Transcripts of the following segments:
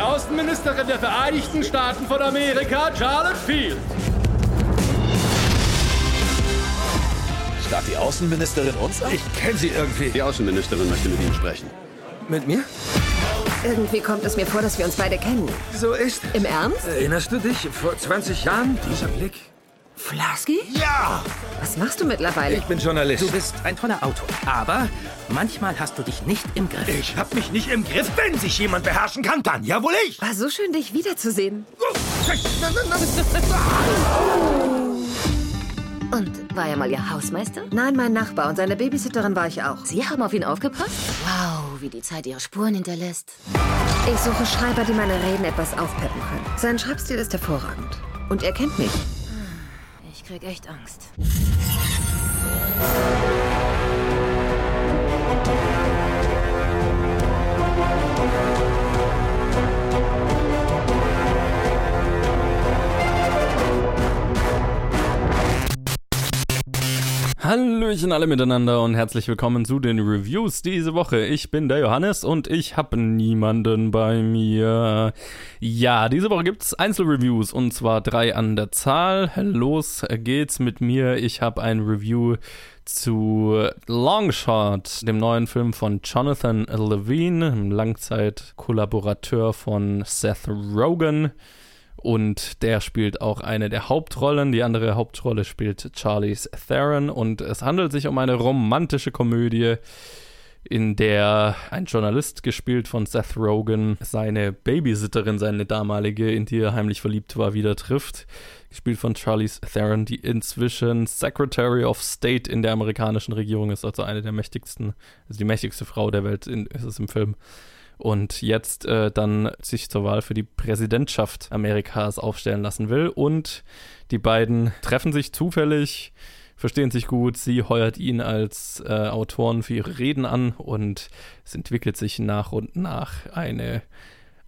die Außenministerin der Vereinigten Staaten von Amerika, Charlotte Field. Starrt die Außenministerin uns an? Ich kenne sie irgendwie. Die Außenministerin möchte mit Ihnen sprechen. Mit mir? Irgendwie kommt es mir vor, dass wir uns beide kennen. So ist. Im Ernst? Erinnerst du dich? Vor 20 Jahren? Dieser Blick. Flasky? Ja! Was machst du mittlerweile? Ich bin Journalist. Du bist ein toller Autor, aber manchmal hast du dich nicht im Griff. Ich hab mich nicht im Griff. Wenn sich jemand beherrschen kann, dann ja wohl ich. War so schön, dich wiederzusehen. Und war er mal Ihr Hausmeister? Nein, mein Nachbar und seine Babysitterin war ich auch. Sie haben auf ihn aufgepasst? Wow, wie die Zeit ihre Spuren hinterlässt. Ich suche Schreiber, die meine Reden etwas aufpeppen können. Sein Schreibstil ist hervorragend. Und er kennt mich. Ich krieg echt Angst. Hallöchen alle miteinander und herzlich willkommen zu den Reviews diese Woche. Ich bin der Johannes und ich habe niemanden bei mir. Ja, diese Woche gibt's Einzelreviews und zwar drei an der Zahl. Los geht's mit mir. Ich habe ein Review zu Longshot, dem neuen Film von Jonathan Levine, einem Langzeitkollaborateur von Seth Rogen. Und der spielt auch eine der Hauptrollen. Die andere Hauptrolle spielt Charlize Theron. Und es handelt sich um eine romantische Komödie, in der ein Journalist, gespielt von Seth Rogen, seine Babysitterin, seine damalige, in die er heimlich verliebt war, wieder trifft. Gespielt von Charlize Theron, die inzwischen Secretary of State in der amerikanischen Regierung ist, also eine der mächtigsten, also die mächtigste Frau der Welt in, ist es im Film und jetzt äh, dann sich zur Wahl für die Präsidentschaft Amerikas aufstellen lassen will. Und die beiden treffen sich zufällig, verstehen sich gut. Sie heuert ihn als äh, Autoren für ihre Reden an und es entwickelt sich nach und nach eine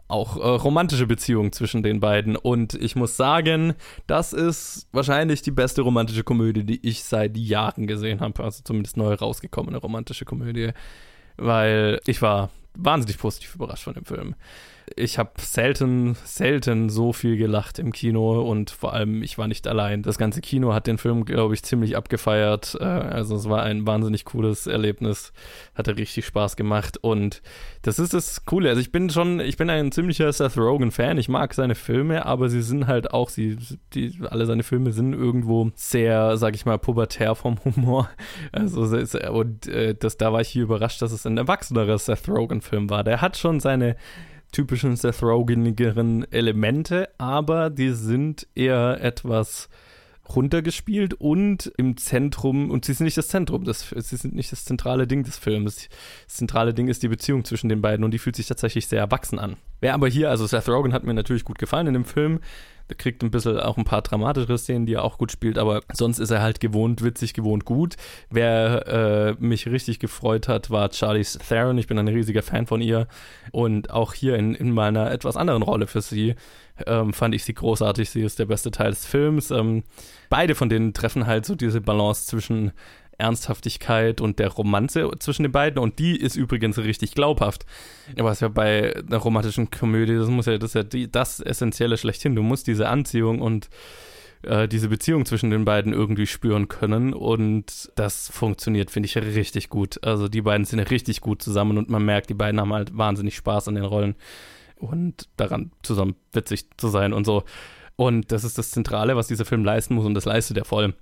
auch äh, romantische Beziehung zwischen den beiden. Und ich muss sagen, das ist wahrscheinlich die beste romantische Komödie, die ich seit Jahren gesehen habe. Also zumindest neu rausgekommene romantische Komödie. Weil ich war wahnsinnig positiv überrascht von dem Film. Ich habe selten, selten so viel gelacht im Kino und vor allem, ich war nicht allein. Das ganze Kino hat den Film, glaube ich, ziemlich abgefeiert. Äh, also es war ein wahnsinnig cooles Erlebnis. Hatte richtig Spaß gemacht und das ist das Coole. Also ich bin schon, ich bin ein ziemlicher Seth Rogen-Fan. Ich mag seine Filme, aber sie sind halt auch, sie, die, alle seine Filme sind irgendwo sehr, sag ich mal, pubertär vom Humor. Also und äh, das, da war ich hier überrascht, dass es ein erwachsenerer Seth Rogen-Film war. Der hat schon seine typischen Seth Rogenigeren Elemente, aber die sind eher etwas runtergespielt und im Zentrum, und sie sind nicht das Zentrum, des, sie sind nicht das zentrale Ding des Films. Das zentrale Ding ist die Beziehung zwischen den beiden und die fühlt sich tatsächlich sehr erwachsen an. Wer aber hier, also Seth Rogen hat mir natürlich gut gefallen in dem Film, der kriegt ein bisschen auch ein paar dramatischere Szenen, die er auch gut spielt, aber sonst ist er halt gewohnt witzig, gewohnt gut. Wer äh, mich richtig gefreut hat, war Charlize Theron. Ich bin ein riesiger Fan von ihr und auch hier in, in meiner etwas anderen Rolle für sie ähm, fand ich sie großartig. Sie ist der beste Teil des Films. Ähm, beide von denen treffen halt so diese Balance zwischen Ernsthaftigkeit und der Romanze zwischen den beiden. Und die ist übrigens richtig glaubhaft. Was ja bei einer romantischen Komödie, das muss ja, das ist ja die, das Essentielle schlechthin. Du musst diese Anziehung und äh, diese Beziehung zwischen den beiden irgendwie spüren können. Und das funktioniert, finde ich, richtig gut. Also die beiden sind richtig gut zusammen und man merkt, die beiden haben halt wahnsinnig Spaß an den Rollen und daran zusammen witzig zu sein und so. Und das ist das Zentrale, was dieser Film leisten muss und das leistet er voll.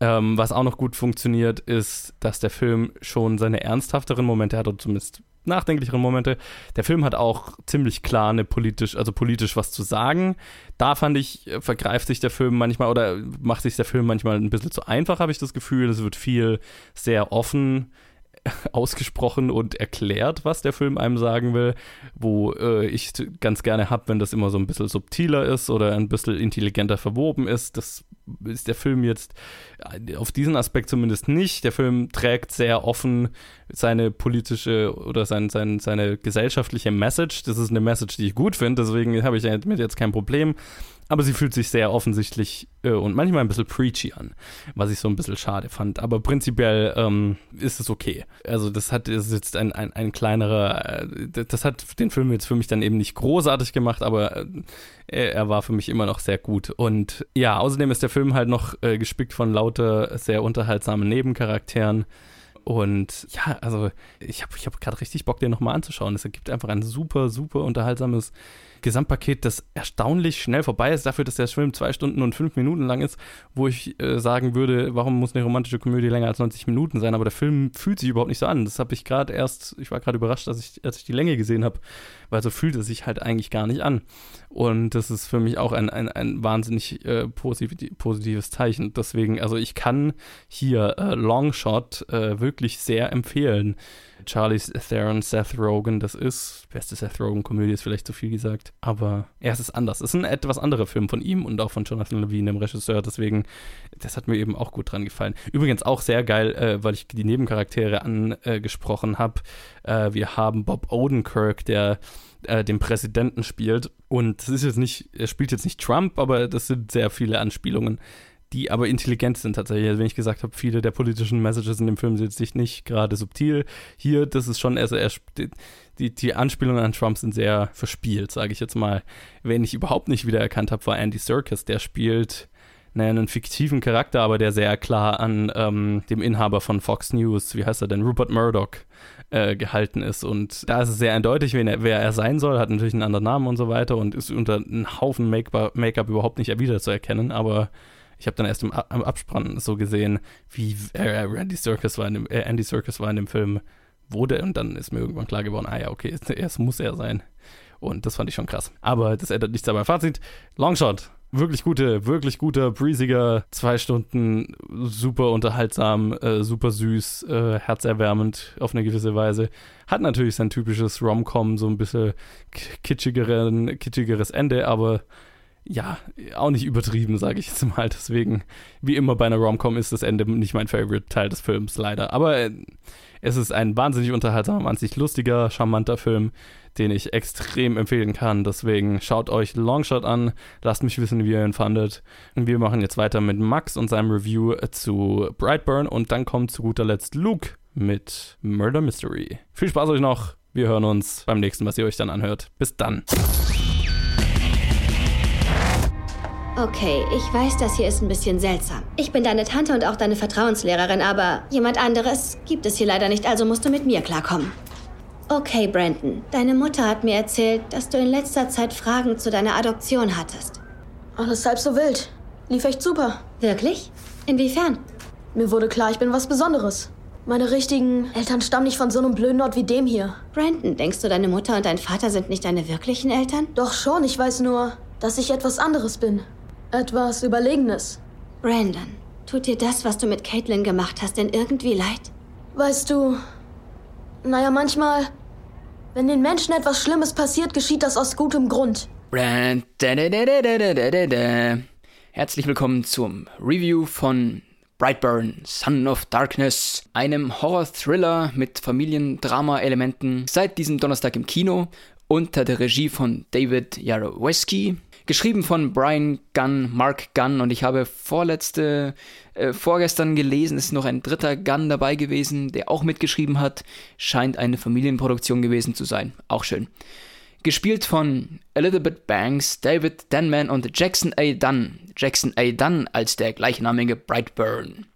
Ähm, was auch noch gut funktioniert, ist, dass der Film schon seine ernsthafteren Momente hat, oder zumindest nachdenklicheren Momente. Der Film hat auch ziemlich klar eine politisch, also politisch was zu sagen. Da fand ich, äh, vergreift sich der Film manchmal oder macht sich der Film manchmal ein bisschen zu einfach, habe ich das Gefühl. Es wird viel sehr offen ausgesprochen und erklärt, was der Film einem sagen will, wo äh, ich ganz gerne habe, wenn das immer so ein bisschen subtiler ist oder ein bisschen intelligenter verwoben ist. Das ist der Film jetzt äh, auf diesen Aspekt zumindest nicht. Der Film trägt sehr offen seine politische oder sein, sein, seine gesellschaftliche Message. Das ist eine Message, die ich gut finde, deswegen habe ich damit jetzt kein Problem. Aber sie fühlt sich sehr offensichtlich äh, und manchmal ein bisschen preachy an, was ich so ein bisschen schade fand. Aber prinzipiell ähm, ist es okay. Also das hat das ist jetzt ein, ein, ein kleinerer, äh, das hat den Film jetzt für mich dann eben nicht großartig gemacht, aber äh, er war für mich immer noch sehr gut. Und ja, außerdem ist der Film halt noch äh, gespickt von lauter sehr unterhaltsamen Nebencharakteren. Und ja, also ich habe ich hab gerade richtig Bock, den nochmal anzuschauen. Es ergibt einfach ein super, super unterhaltsames Gesamtpaket, das erstaunlich schnell vorbei ist, dafür, dass der Film zwei Stunden und fünf Minuten lang ist, wo ich äh, sagen würde, warum muss eine romantische Komödie länger als 90 Minuten sein? Aber der Film fühlt sich überhaupt nicht so an. Das habe ich gerade erst, ich war gerade überrascht, dass ich, als ich die Länge gesehen habe, weil so fühlt es sich halt eigentlich gar nicht an. Und das ist für mich auch ein, ein, ein wahnsinnig äh, positiv, positives Zeichen. Deswegen, also ich kann hier äh, Longshot äh, wirklich sehr empfehlen. Charlie Theron, Seth Rogen, das ist, beste Seth Rogen-Komödie ist vielleicht zu viel gesagt, aber er ist es anders. Es ist ein etwas anderer Film von ihm und auch von Jonathan Levine, dem Regisseur, deswegen, das hat mir eben auch gut dran gefallen. Übrigens auch sehr geil, äh, weil ich die Nebencharaktere angesprochen habe. Äh, wir haben Bob Odenkirk, der äh, den Präsidenten spielt und das ist jetzt nicht, er spielt jetzt nicht Trump, aber das sind sehr viele Anspielungen die aber intelligent sind tatsächlich. Also wenn ich gesagt habe, viele der politischen Messages in dem Film sind sich nicht gerade subtil. Hier, das ist schon, also er, die, die Anspielungen an Trump sind sehr verspielt, sage ich jetzt mal. Wen ich überhaupt nicht wiedererkannt habe, war Andy Serkis. Der spielt naja, einen fiktiven Charakter, aber der sehr klar an ähm, dem Inhaber von Fox News, wie heißt er denn, Rupert Murdoch, äh, gehalten ist. Und da ist es sehr eindeutig, er, wer er sein soll, hat natürlich einen anderen Namen und so weiter und ist unter einem Haufen Make-up überhaupt nicht wiederzuerkennen, aber ich habe dann erst im, im, Abspann so gesehen, wie äh, Andy Serkis war in dem, äh, Andy Serkis war in dem Film wurde und dann ist mir irgendwann klar geworden, ah ja, okay, es muss er sein. Und das fand ich schon krass. Aber das ändert nichts dabei. Fazit, Longshot. Wirklich gute, wirklich guter, breeziger, zwei Stunden, super unterhaltsam, äh, super süß, äh, herzerwärmend auf eine gewisse Weise. Hat natürlich sein typisches Rom-Com, so ein bisschen kitschigeres Ende, aber ja, auch nicht übertrieben, sage ich jetzt mal. Deswegen, wie immer bei einer Romcom ist das Ende nicht mein Favorite Teil des Films, leider. Aber äh, es ist ein wahnsinnig unterhaltsamer, sich lustiger, charmanter Film, den ich extrem empfehlen kann. Deswegen schaut euch Longshot an, lasst mich wissen, wie ihr ihn fandet. Und wir machen jetzt weiter mit Max und seinem Review zu Brightburn und dann kommt zu guter Letzt Luke mit Murder Mystery. Viel Spaß euch noch. Wir hören uns beim nächsten, was ihr euch dann anhört. Bis dann. Okay, ich weiß, das hier ist ein bisschen seltsam. Ich bin deine Tante und auch deine Vertrauenslehrerin, aber jemand anderes gibt es hier leider nicht, also musst du mit mir klarkommen. Okay, Brandon, deine Mutter hat mir erzählt, dass du in letzter Zeit Fragen zu deiner Adoption hattest. Alles halb so wild. Lief echt super. Wirklich? Inwiefern? Mir wurde klar, ich bin was Besonderes. Meine richtigen Eltern stammen nicht von so einem blöden Ort wie dem hier. Brandon, denkst du, deine Mutter und dein Vater sind nicht deine wirklichen Eltern? Doch schon, ich weiß nur, dass ich etwas anderes bin etwas Überlegenes. Brandon, tut dir das, was du mit Caitlin gemacht hast, denn irgendwie leid? Weißt du, naja, manchmal, wenn den Menschen etwas Schlimmes passiert, geschieht das aus gutem Grund. Herzlich willkommen zum Review von Brightburn, Son of Darkness, einem Horror-Thriller mit Familiendrama-Elementen, seit diesem Donnerstag im Kino unter der Regie von David Jaroweski Geschrieben von Brian Gunn, Mark Gunn und ich habe vorletzte, äh, vorgestern gelesen, ist noch ein dritter Gunn dabei gewesen, der auch mitgeschrieben hat. Scheint eine Familienproduktion gewesen zu sein. Auch schön. Gespielt von Elizabeth Banks, David Denman und Jackson A. Dunn. Jackson A. Dunn als der gleichnamige Brightburn.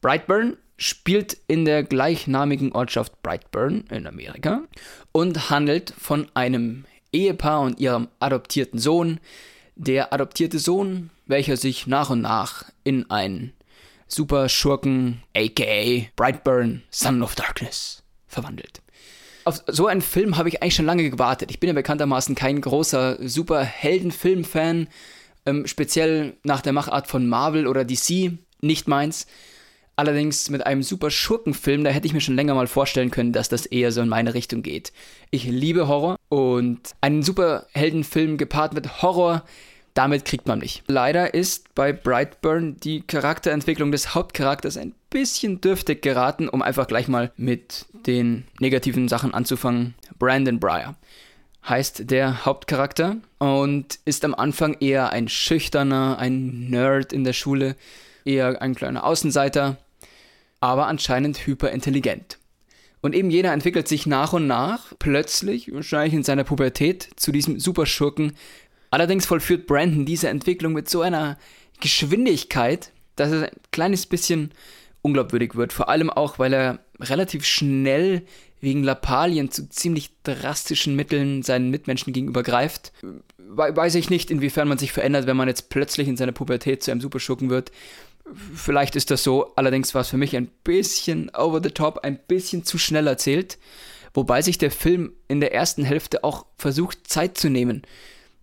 Brightburn spielt in der gleichnamigen Ortschaft Brightburn in Amerika und handelt von einem Ehepaar und ihrem adoptierten Sohn. Der adoptierte Sohn, welcher sich nach und nach in einen Superschurken, aka Brightburn, Son of Darkness, verwandelt. Auf so einen Film habe ich eigentlich schon lange gewartet. Ich bin ja bekanntermaßen kein großer Superheldenfilm-Fan, ähm, speziell nach der Machart von Marvel oder DC, nicht meins. Allerdings mit einem super Schurkenfilm, da hätte ich mir schon länger mal vorstellen können, dass das eher so in meine Richtung geht. Ich liebe Horror und einen Superheldenfilm gepaart mit Horror, damit kriegt man mich. Leider ist bei Brightburn die Charakterentwicklung des Hauptcharakters ein bisschen dürftig geraten, um einfach gleich mal mit den negativen Sachen anzufangen. Brandon Breyer. heißt der Hauptcharakter und ist am Anfang eher ein schüchterner, ein Nerd in der Schule, eher ein kleiner Außenseiter, aber anscheinend hyperintelligent. Und eben jener entwickelt sich nach und nach, plötzlich, wahrscheinlich in seiner Pubertät, zu diesem Superschurken. Allerdings vollführt Brandon diese Entwicklung mit so einer Geschwindigkeit, dass es ein kleines bisschen unglaubwürdig wird. Vor allem auch, weil er relativ schnell wegen Lappalien zu ziemlich drastischen Mitteln seinen Mitmenschen gegenüber greift. Weiß ich nicht, inwiefern man sich verändert, wenn man jetzt plötzlich in seiner Pubertät zu einem Superschurken wird. Vielleicht ist das so, allerdings war es für mich ein bisschen over the top, ein bisschen zu schnell erzählt, wobei sich der Film in der ersten Hälfte auch versucht, Zeit zu nehmen.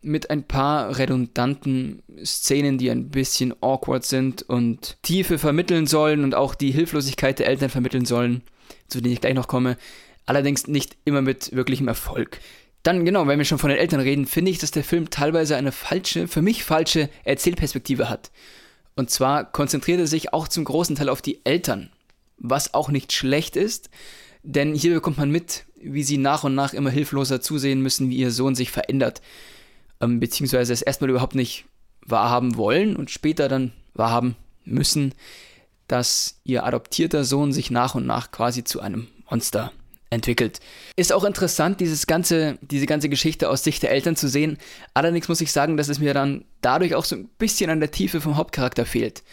Mit ein paar redundanten Szenen, die ein bisschen awkward sind und Tiefe vermitteln sollen und auch die Hilflosigkeit der Eltern vermitteln sollen, zu denen ich gleich noch komme. Allerdings nicht immer mit wirklichem Erfolg. Dann, genau, wenn wir schon von den Eltern reden, finde ich, dass der Film teilweise eine falsche, für mich falsche Erzählperspektive hat. Und zwar konzentriert er sich auch zum großen Teil auf die Eltern, was auch nicht schlecht ist, denn hier bekommt man mit, wie sie nach und nach immer hilfloser zusehen müssen, wie ihr Sohn sich verändert, ähm, beziehungsweise es erstmal überhaupt nicht wahrhaben wollen und später dann wahrhaben müssen, dass ihr adoptierter Sohn sich nach und nach quasi zu einem Monster entwickelt. Ist auch interessant, dieses ganze, diese ganze Geschichte aus Sicht der Eltern zu sehen. Allerdings muss ich sagen, dass es mir dann dadurch auch so ein bisschen an der Tiefe vom Hauptcharakter fehlt.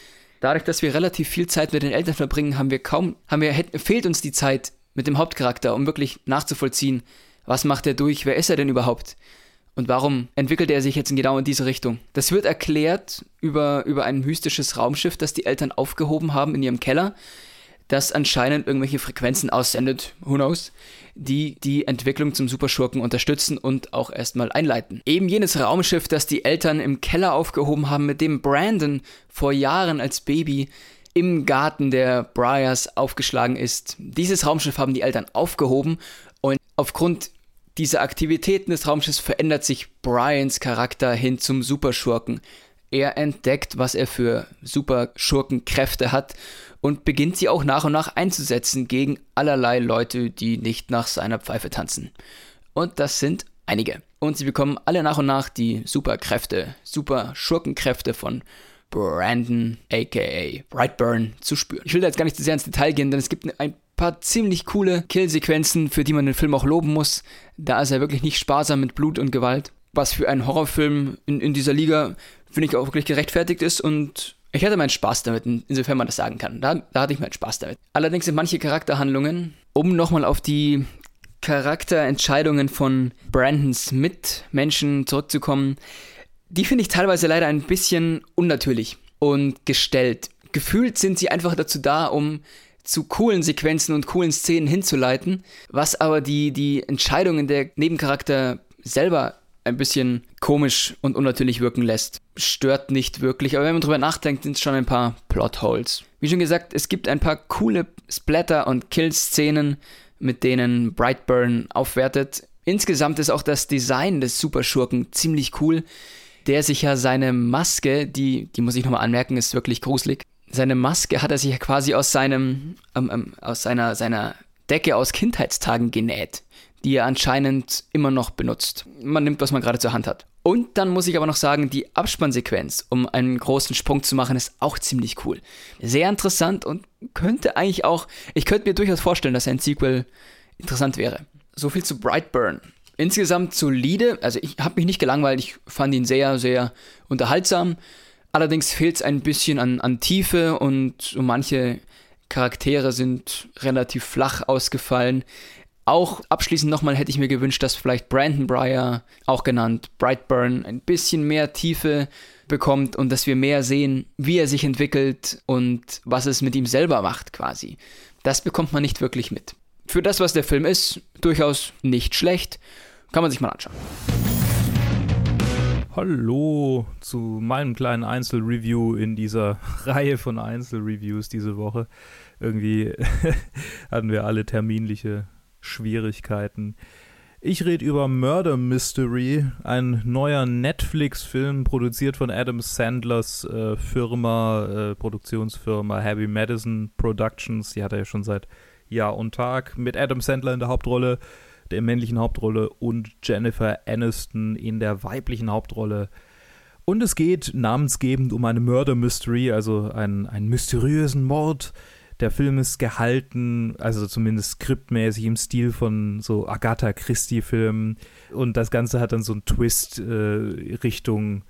Dadurch, dass wir relativ viel Zeit mit den Eltern verbringen, haben wir kaum, haben wir, fehlt uns die Zeit mit dem Hauptcharakter, um wirklich nachzuvollziehen, was macht er durch, wer ist er denn überhaupt? Und warum entwickelt er sich jetzt genau in diese Richtung? Das wird erklärt über, über ein mystisches Raumschiff, das die Eltern aufgehoben haben in ihrem Keller das anscheinend irgendwelche Frequenzen aussendet, who knows, die die Entwicklung zum Superschurken unterstützen und auch erstmal einleiten. Eben jenes Raumschiff, das die Eltern im Keller aufgehoben haben, mit dem Brandon vor Jahren als Baby im Garten der Briars aufgeschlagen ist. Dieses Raumschiff haben die Eltern aufgehoben und aufgrund dieser Aktivitäten des Raumschiffs verändert sich Brians Charakter hin zum Superschurken. Er entdeckt, was er für Superschurkenkräfte hat und beginnt sie auch nach und nach einzusetzen gegen allerlei Leute, die nicht nach seiner Pfeife tanzen. Und das sind einige. Und sie bekommen alle nach und nach die Superkräfte, Super-Schurkenkräfte von Brandon, aka Brightburn, zu spüren. Ich will da jetzt gar nicht zu sehr ins Detail gehen, denn es gibt ein paar ziemlich coole Killsequenzen, für die man den Film auch loben muss. Da ist er wirklich nicht sparsam mit Blut und Gewalt. Was für einen Horrorfilm in, in dieser Liga, finde ich, auch wirklich gerechtfertigt ist und ich hatte meinen Spaß damit, insofern man das sagen kann. Da, da hatte ich meinen Spaß damit. Allerdings sind manche Charakterhandlungen, um nochmal auf die Charakterentscheidungen von Brandons Mitmenschen zurückzukommen, die finde ich teilweise leider ein bisschen unnatürlich und gestellt. Gefühlt sind sie einfach dazu da, um zu coolen Sequenzen und coolen Szenen hinzuleiten, was aber die, die Entscheidungen der Nebencharakter selber ein bisschen komisch und unnatürlich wirken lässt. Stört nicht wirklich, aber wenn man drüber nachdenkt, sind es schon ein paar Plotholes. Wie schon gesagt, es gibt ein paar coole Splatter- und Kill-Szenen, mit denen Brightburn aufwertet. Insgesamt ist auch das Design des Superschurken ziemlich cool, der sich ja seine Maske, die, die muss ich nochmal anmerken, ist wirklich gruselig. Seine Maske hat er sich ja quasi aus seinem, ähm, ähm, aus seiner, seiner Decke aus Kindheitstagen genäht die er anscheinend immer noch benutzt. Man nimmt, was man gerade zur Hand hat. Und dann muss ich aber noch sagen, die Abspannsequenz, um einen großen Sprung zu machen, ist auch ziemlich cool. Sehr interessant und könnte eigentlich auch, ich könnte mir durchaus vorstellen, dass ein Sequel interessant wäre. So viel zu Brightburn. Insgesamt solide, also ich habe mich nicht gelangweilt, ich fand ihn sehr, sehr unterhaltsam. Allerdings fehlt es ein bisschen an, an Tiefe und so manche Charaktere sind relativ flach ausgefallen. Auch abschließend nochmal hätte ich mir gewünscht, dass vielleicht Brandon Breyer, auch genannt Brightburn, ein bisschen mehr Tiefe bekommt und dass wir mehr sehen, wie er sich entwickelt und was es mit ihm selber macht quasi. Das bekommt man nicht wirklich mit. Für das, was der Film ist, durchaus nicht schlecht. Kann man sich mal anschauen. Hallo zu meinem kleinen Einzelreview in dieser Reihe von Einzelreviews diese Woche. Irgendwie hatten wir alle terminliche Schwierigkeiten. Ich rede über Murder Mystery, ein neuer Netflix-Film, produziert von Adam Sandlers äh, Firma, äh, Produktionsfirma Heavy Madison Productions. Die hat er ja schon seit Jahr und Tag mit Adam Sandler in der Hauptrolle. der männlichen Hauptrolle und Jennifer Aniston in der weiblichen Hauptrolle. Und es geht namensgebend um eine Murder Mystery, also einen, einen mysteriösen Mord. Der Film ist gehalten, also zumindest skriptmäßig im Stil von so Agatha Christie-Filmen. Und das Ganze hat dann so einen Twist äh, Richtung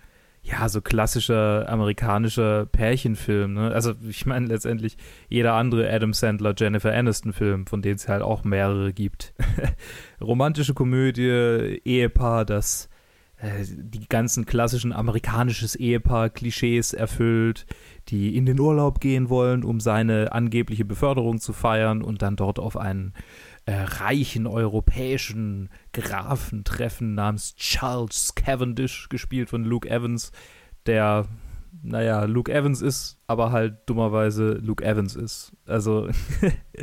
ja, so klassischer amerikanischer Pärchenfilm. Ne? Also ich meine letztendlich jeder andere Adam Sandler, Jennifer Aniston-Film, von denen es halt auch mehrere gibt. Romantische Komödie, Ehepaar, das die ganzen klassischen amerikanisches Ehepaar-Klischees erfüllt, die in den Urlaub gehen wollen, um seine angebliche Beförderung zu feiern und dann dort auf einen äh, reichen europäischen Grafen treffen namens Charles Cavendish, gespielt von Luke Evans, der, naja, Luke Evans ist, aber halt dummerweise Luke Evans ist. Also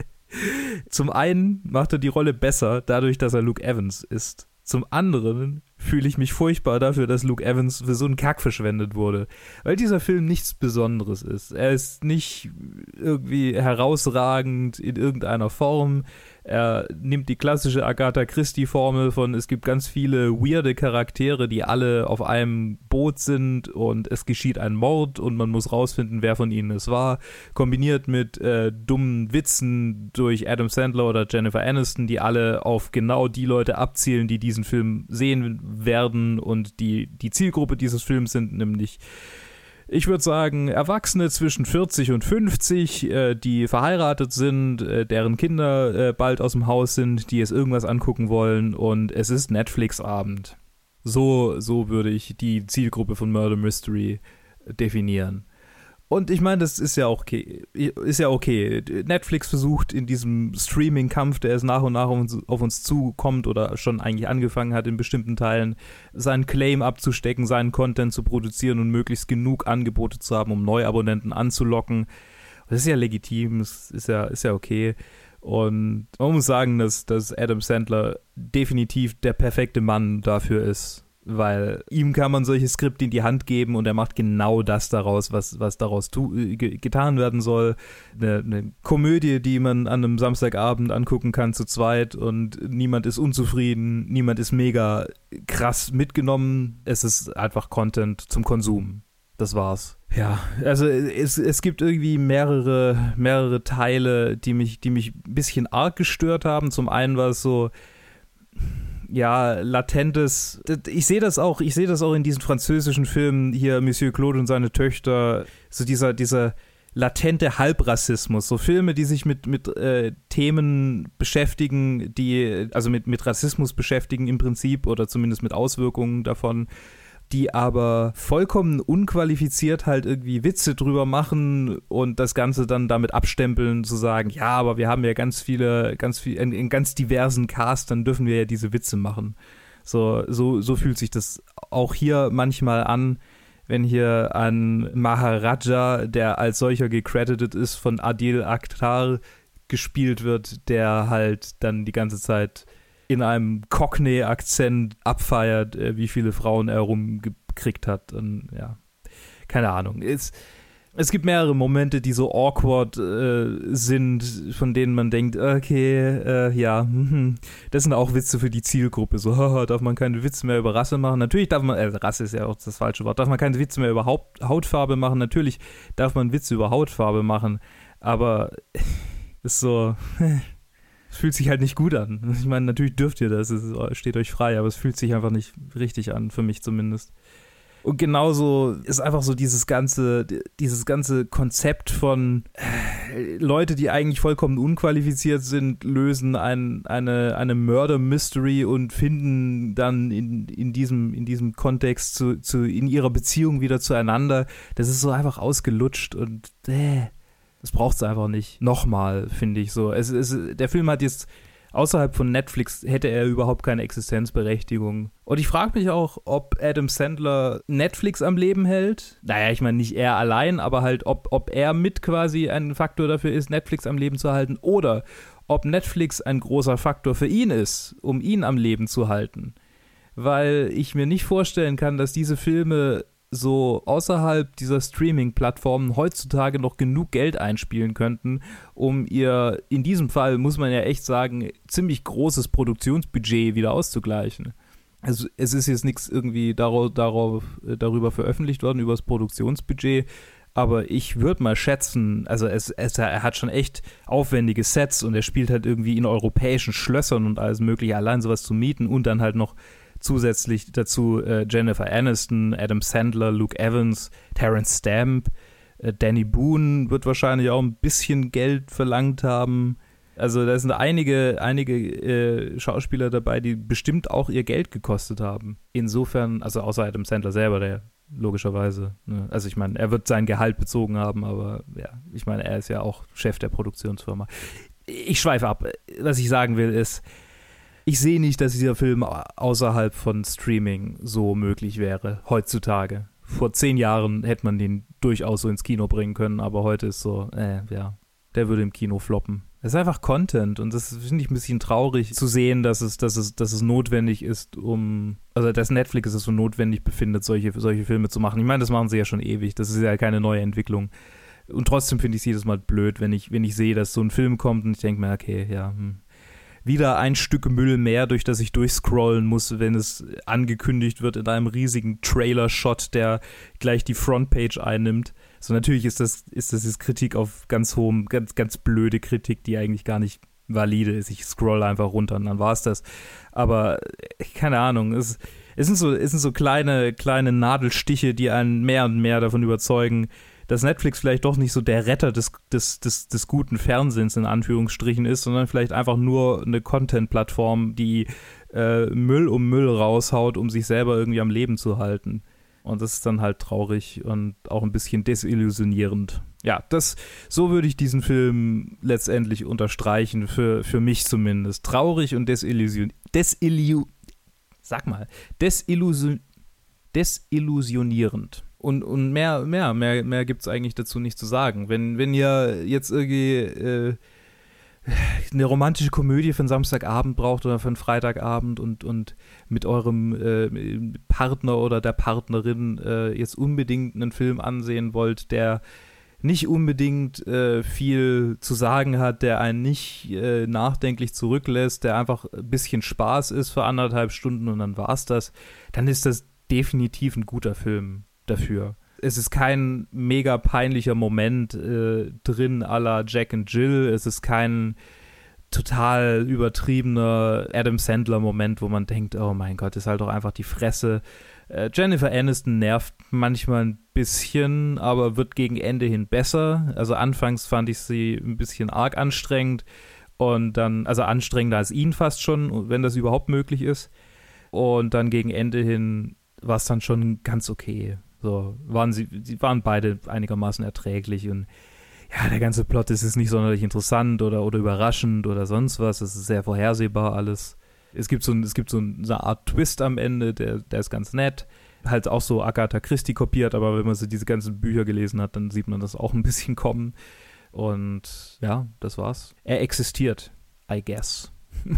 zum einen macht er die Rolle besser, dadurch, dass er Luke Evans ist. Zum anderen fühle ich mich furchtbar dafür, dass Luke Evans für so einen Kack verschwendet wurde. Weil dieser Film nichts Besonderes ist. Er ist nicht irgendwie herausragend in irgendeiner Form. Er nimmt die klassische Agatha Christie-Formel von, es gibt ganz viele weirde Charaktere, die alle auf einem Boot sind und es geschieht ein Mord und man muss rausfinden, wer von ihnen es war. Kombiniert mit äh, dummen Witzen durch Adam Sandler oder Jennifer Aniston, die alle auf genau die Leute abzielen, die diesen Film sehen werden und die die Zielgruppe dieses Films sind, nämlich ich würde sagen, Erwachsene zwischen 40 und 50, äh, die verheiratet sind, äh, deren Kinder äh, bald aus dem Haus sind, die es irgendwas angucken wollen und es ist Netflix-Abend. So, so würde ich die Zielgruppe von Murder Mystery definieren. Und ich meine, das ist ja auch okay. Ist ja okay. Netflix versucht in diesem Streaming-Kampf, der es nach und nach auf uns, auf uns, zukommt oder schon eigentlich angefangen hat in bestimmten Teilen, seinen Claim abzustecken, seinen Content zu produzieren und möglichst genug Angebote zu haben, um Neuabonnenten anzulocken. Das ist ja legitim, das ist ja, ist ja okay. Und man muss sagen, dass, dass Adam Sandler definitiv der perfekte Mann dafür ist weil ihm kann man solche Skripte in die Hand geben und er macht genau das daraus, was, was daraus tu, äh, getan werden soll. Eine, eine, Komödie, die man an einem Samstagabend angucken kann zu zweit und niemand ist unzufrieden, niemand ist mega krass mitgenommen. Es ist einfach Content zum Konsum. Das war's. Ja, also es, es gibt irgendwie mehrere, mehrere Teile, die mich, die mich ein bisschen arg gestört haben. Zum einen war es so, ja, latentes. Ich sehe das auch, ich sehe das auch in diesen französischen Filmen hier, Monsieur Claude und seine Töchter, so dieser, dieser latente Halbrassismus, so Filme, die sich mit, mit äh, Themen beschäftigen, die, also mit, mit Rassismus beschäftigen im Prinzip oder zumindest mit Auswirkungen davon die aber vollkommen unqualifiziert halt irgendwie Witze drüber machen und das Ganze dann damit abstempeln, zu sagen, ja, aber wir haben ja ganz viele, ganz viel, einen, ganz diversen Cast, dann dürfen wir ja diese Witze machen. So, so, so fühlt sich das auch hier manchmal an, wenn hier ein Maharaja, der als solcher gecredited ist, von Adil Akhtar gespielt wird, der halt dann die ganze Zeit in einem Cockney-Akzent abfeiert, äh, wie viele Frauen er rumgekriegt hat. Und ja, keine Ahnung. Es, es gibt mehrere Momente, die so awkward äh, sind, von denen man denkt, okay, äh, ja, hm, das sind auch Witze für die Zielgruppe. So, darf man keine Witze mehr über Rasse machen? Natürlich darf man, äh, Rasse ist ja auch das falsche Wort, darf man keine Witze mehr über Haut, Hautfarbe machen? Natürlich darf man Witze über Hautfarbe machen, aber ist so, es fühlt sich halt nicht gut an. Ich meine, natürlich dürft ihr das, es steht euch frei, aber es fühlt sich einfach nicht richtig an, für mich zumindest. Und genauso ist einfach so dieses ganze, dieses ganze Konzept von äh, Leute, die eigentlich vollkommen unqualifiziert sind, lösen ein, eine, eine Murder-Mystery und finden dann in, in, diesem, in diesem Kontext zu, zu, in ihrer Beziehung wieder zueinander. Das ist so einfach ausgelutscht und äh, das braucht es einfach nicht. Nochmal, finde ich so. Es, es, der Film hat jetzt außerhalb von Netflix hätte er überhaupt keine Existenzberechtigung. Und ich frage mich auch, ob Adam Sandler Netflix am Leben hält. Naja, ich meine nicht er allein, aber halt, ob, ob er mit quasi ein Faktor dafür ist, Netflix am Leben zu halten oder ob Netflix ein großer Faktor für ihn ist, um ihn am Leben zu halten. Weil ich mir nicht vorstellen kann, dass diese Filme so außerhalb dieser Streaming-Plattformen heutzutage noch genug Geld einspielen könnten, um ihr, in diesem Fall muss man ja echt sagen, ziemlich großes Produktionsbudget wieder auszugleichen. Also es ist jetzt nichts irgendwie darauf, darauf, äh, darüber veröffentlicht worden, über das Produktionsbudget, aber ich würde mal schätzen, also es, es, er hat schon echt aufwendige Sets und er spielt halt irgendwie in europäischen Schlössern und alles mögliche, allein sowas zu mieten und dann halt noch zusätzlich dazu äh, Jennifer Aniston, Adam Sandler, Luke Evans, Terence Stamp, äh, Danny Boone wird wahrscheinlich auch ein bisschen Geld verlangt haben. Also da sind einige, einige äh, Schauspieler dabei, die bestimmt auch ihr Geld gekostet haben. Insofern, also außer Adam Sandler selber, der logischerweise. Ne? Also ich meine, er wird sein Gehalt bezogen haben, aber ja, ich meine, er ist ja auch Chef der Produktionsfirma. Ich schweife ab. Was ich sagen will ist, ich sehe nicht, dass dieser Film außerhalb von Streaming so möglich wäre, heutzutage. Vor zehn Jahren hätte man den durchaus so ins Kino bringen können, aber heute ist so, äh, ja, der würde im Kino floppen. Es ist einfach Content und das finde ich ein bisschen traurig zu sehen, dass es, dass es, dass es notwendig ist, um, also dass Netflix es so notwendig befindet, solche, solche Filme zu machen. Ich meine, das machen sie ja schon ewig, das ist ja keine neue Entwicklung. Und trotzdem finde ich es jedes Mal blöd, wenn ich, wenn ich sehe, dass so ein Film kommt und ich denke mir, okay, ja, hm, wieder ein Stück Müll mehr, durch das ich durchscrollen muss, wenn es angekündigt wird in einem riesigen Trailer-Shot, der gleich die Frontpage einnimmt. So natürlich ist das, ist das jetzt Kritik auf ganz hohem, ganz, ganz blöde Kritik, die eigentlich gar nicht valide ist. Ich scroll einfach runter und dann war es das. Aber äh, keine Ahnung, es, es, sind so, es sind so kleine, kleine Nadelstiche, die einen mehr und mehr davon überzeugen, dass Netflix vielleicht doch nicht so der Retter des, des, des, des guten Fernsehens in Anführungsstrichen ist, sondern vielleicht einfach nur eine Content-Plattform, die äh, Müll um Müll raushaut, um sich selber irgendwie am Leben zu halten. Und das ist dann halt traurig und auch ein bisschen desillusionierend. Ja, das, so würde ich diesen Film letztendlich unterstreichen, für, für mich zumindest. Traurig und desillusion, desillu, sag mal, desillusion, desillusionierend. Und, und mehr, mehr, mehr, mehr gibt es eigentlich dazu nicht zu sagen. Wenn, wenn ihr jetzt irgendwie äh, eine romantische Komödie für einen Samstagabend braucht oder für einen Freitagabend und, und mit eurem äh, Partner oder der Partnerin äh, jetzt unbedingt einen Film ansehen wollt, der nicht unbedingt äh, viel zu sagen hat, der einen nicht äh, nachdenklich zurücklässt, der einfach ein bisschen Spaß ist für anderthalb Stunden und dann war's das, dann ist das definitiv ein guter Film dafür. Es ist kein mega peinlicher Moment äh, drin la Jack and Jill. Es ist kein total übertriebener Adam Sandler-Moment, wo man denkt, oh mein Gott, ist halt doch einfach die Fresse. Äh, Jennifer Aniston nervt manchmal ein bisschen, aber wird gegen Ende hin besser. Also anfangs fand ich sie ein bisschen arg anstrengend und dann, also anstrengender als ihn fast schon, wenn das überhaupt möglich ist. Und dann gegen Ende hin war es dann schon ganz okay. So waren sie, sie waren beide einigermaßen erträglich und ja, der ganze Plot ist jetzt nicht sonderlich interessant oder, oder überraschend oder sonst was. Es ist sehr vorhersehbar alles. Es gibt so, es gibt so eine Art Twist am Ende, der, der ist ganz nett. Halt auch so Agatha Christie kopiert, aber wenn man so diese ganzen Bücher gelesen hat, dann sieht man das auch ein bisschen kommen. Und ja, das war's. Er existiert, I guess.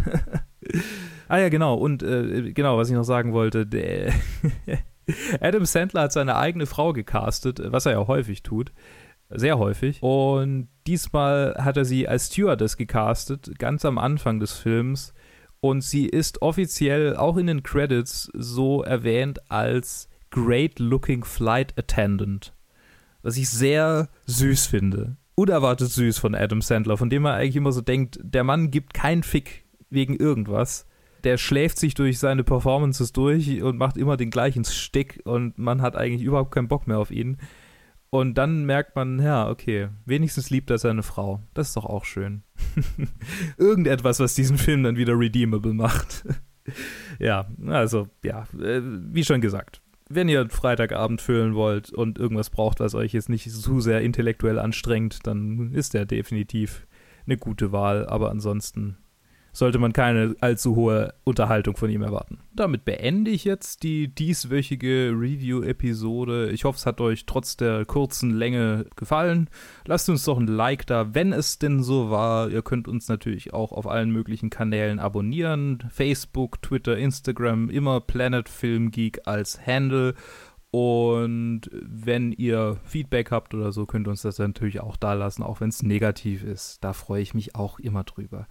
ah ja, genau. Und äh, genau, was ich noch sagen wollte, der Adam Sandler hat seine eigene Frau gecastet, was er ja häufig tut. Sehr häufig. Und diesmal hat er sie als Stewardess gecastet, ganz am Anfang des Films. Und sie ist offiziell auch in den Credits so erwähnt als Great Looking Flight Attendant. Was ich sehr süß finde. Unerwartet süß von Adam Sandler, von dem man eigentlich immer so denkt, der Mann gibt keinen Fick wegen irgendwas der schläft sich durch seine Performances durch und macht immer den gleichen Stick und man hat eigentlich überhaupt keinen Bock mehr auf ihn. Und dann merkt man, ja, okay, wenigstens liebt er seine Frau. Das ist doch auch schön. Irgendetwas, was diesen Film dann wieder redeemable macht. ja, also, ja, äh, wie schon gesagt. Wenn ihr Freitagabend füllen wollt und irgendwas braucht, was euch jetzt nicht zu sehr intellektuell anstrengt, dann ist der definitiv eine gute Wahl. Aber ansonsten sollte man keine allzu hohe Unterhaltung von ihm erwarten. Damit beende ich jetzt die dieswöchige Review-Episode. Ich hoffe, es hat euch trotz der kurzen Länge gefallen. Lasst uns doch ein Like da, wenn es denn so war. Ihr könnt uns natürlich auch auf allen möglichen Kanälen abonnieren. Facebook, Twitter, Instagram, immer Planet Film Geek als Handle. Und wenn ihr Feedback habt oder so, könnt ihr uns das natürlich auch da lassen, auch wenn es negativ ist. Da freue ich mich auch immer drüber.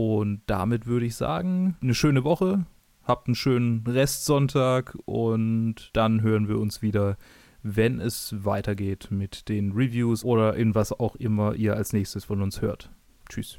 Und damit würde ich sagen, eine schöne Woche, habt einen schönen Restsonntag und dann hören wir uns wieder, wenn es weitergeht mit den Reviews oder in was auch immer ihr als nächstes von uns hört. Tschüss.